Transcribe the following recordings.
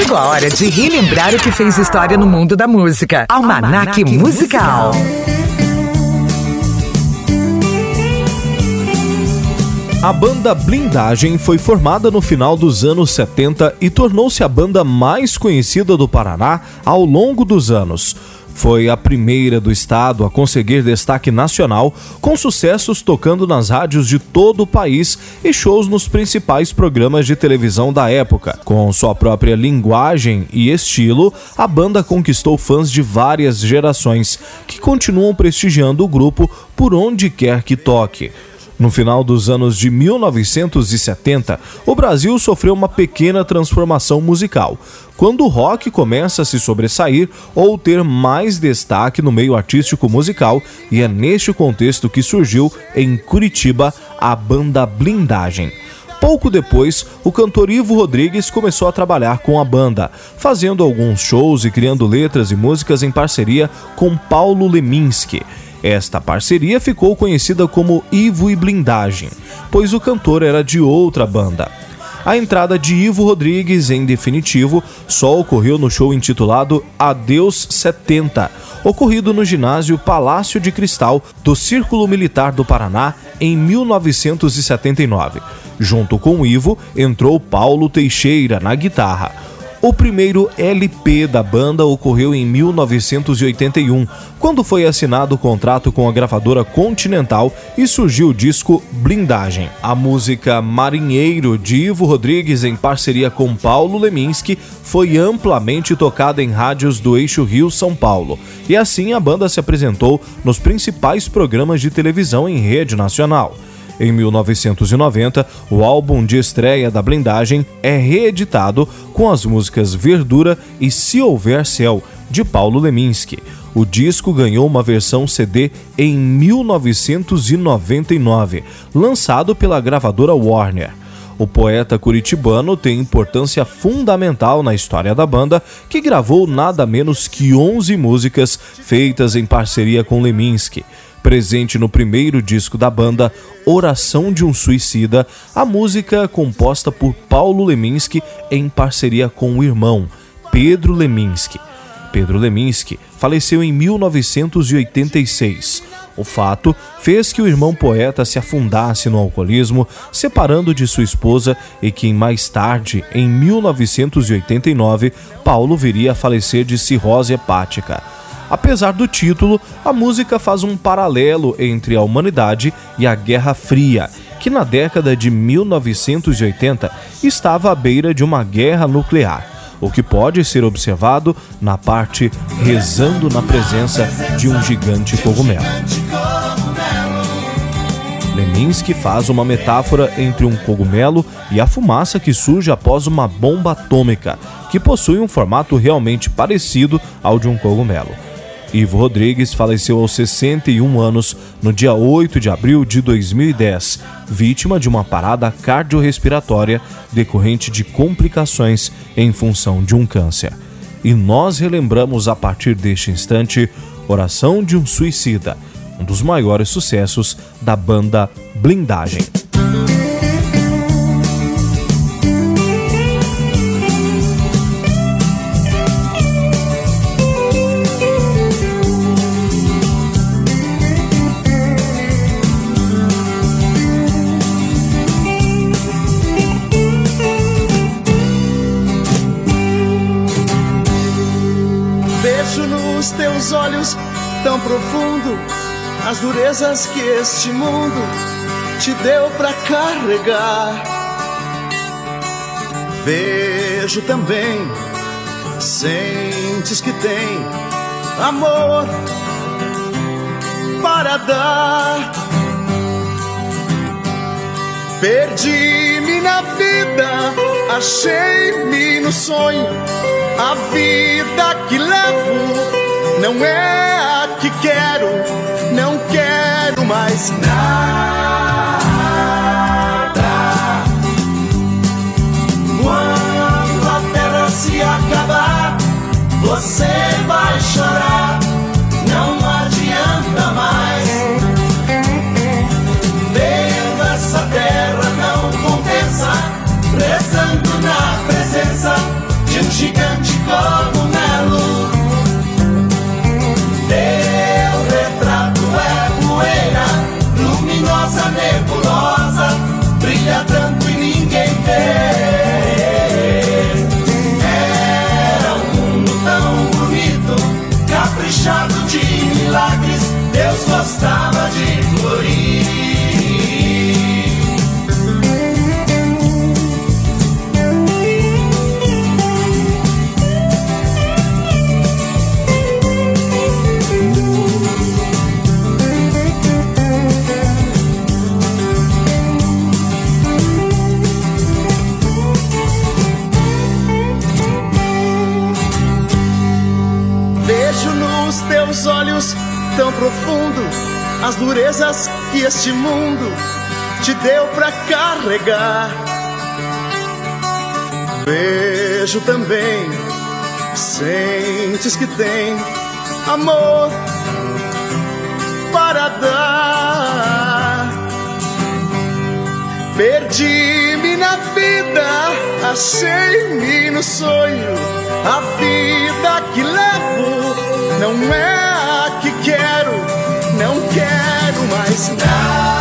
Chegou a hora de relembrar o que fez história no mundo da música. Almanac, Musical. A banda Blindagem foi formada no final dos anos 70 e tornou-se a banda mais conhecida do Paraná ao longo dos anos. Foi a primeira do estado a conseguir destaque nacional, com sucessos tocando nas rádios de todo o país e shows nos principais programas de televisão da época. Com sua própria linguagem e estilo, a banda conquistou fãs de várias gerações, que continuam prestigiando o grupo por onde quer que toque. No final dos anos de 1970, o Brasil sofreu uma pequena transformação musical, quando o rock começa a se sobressair ou ter mais destaque no meio artístico musical, e é neste contexto que surgiu em Curitiba a banda Blindagem. Pouco depois, o cantor Ivo Rodrigues começou a trabalhar com a banda, fazendo alguns shows e criando letras e músicas em parceria com Paulo Leminski. Esta parceria ficou conhecida como Ivo e Blindagem, pois o cantor era de outra banda. A entrada de Ivo Rodrigues, em definitivo, só ocorreu no show intitulado Adeus 70, ocorrido no ginásio Palácio de Cristal do Círculo Militar do Paraná em 1979. Junto com Ivo, entrou Paulo Teixeira na guitarra. O primeiro LP da banda ocorreu em 1981, quando foi assinado o contrato com a gravadora Continental e surgiu o disco Blindagem. A música Marinheiro de Ivo Rodrigues, em parceria com Paulo Leminski, foi amplamente tocada em rádios do eixo Rio-São Paulo, e assim a banda se apresentou nos principais programas de televisão em rede nacional. Em 1990, o álbum de estreia da Blindagem é reeditado com as músicas Verdura e Se Houver Céu, de Paulo Leminski. O disco ganhou uma versão CD em 1999, lançado pela gravadora Warner. O poeta curitibano tem importância fundamental na história da banda, que gravou nada menos que 11 músicas feitas em parceria com Leminski. Presente no primeiro disco da banda, Oração de um Suicida, a música composta por Paulo Leminski em parceria com o irmão, Pedro Leminski. Pedro Leminski faleceu em 1986. O fato fez que o irmão poeta se afundasse no alcoolismo, separando de sua esposa e que mais tarde, em 1989, Paulo viria a falecer de cirrose hepática. Apesar do título, a música faz um paralelo entre a humanidade e a Guerra Fria, que na década de 1980 estava à beira de uma guerra nuclear, o que pode ser observado na parte rezando na presença de um gigante cogumelo. Leminski faz uma metáfora entre um cogumelo e a fumaça que surge após uma bomba atômica, que possui um formato realmente parecido ao de um cogumelo. Ivo Rodrigues faleceu aos 61 anos no dia 8 de abril de 2010, vítima de uma parada cardiorrespiratória decorrente de complicações em função de um câncer. E nós relembramos a partir deste instante Oração de um Suicida, um dos maiores sucessos da banda Blindagem. Tão profundo as durezas que este mundo te deu para carregar. Vejo também, sentes que tem amor para dar. Perdi-me na vida, achei-me no sonho. A vida que levo não é a que quero, não quero mais nada. Tão profundo as durezas que este mundo te deu pra carregar. Vejo também, sentes que tem amor para dar. Perdi-me na vida, achei-me no sonho. A vida que levo não é a que quero, não quero mais nada.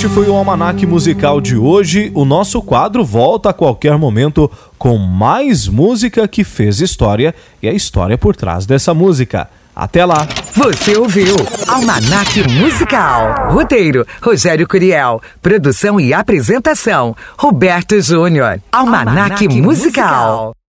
Este foi o Almanac Musical de hoje. O nosso quadro volta a qualquer momento com mais música que fez história e a história por trás dessa música. Até lá! Você ouviu Almanac Musical. Roteiro: Rogério Curiel. Produção e apresentação: Roberto Júnior. Almanac, Musical.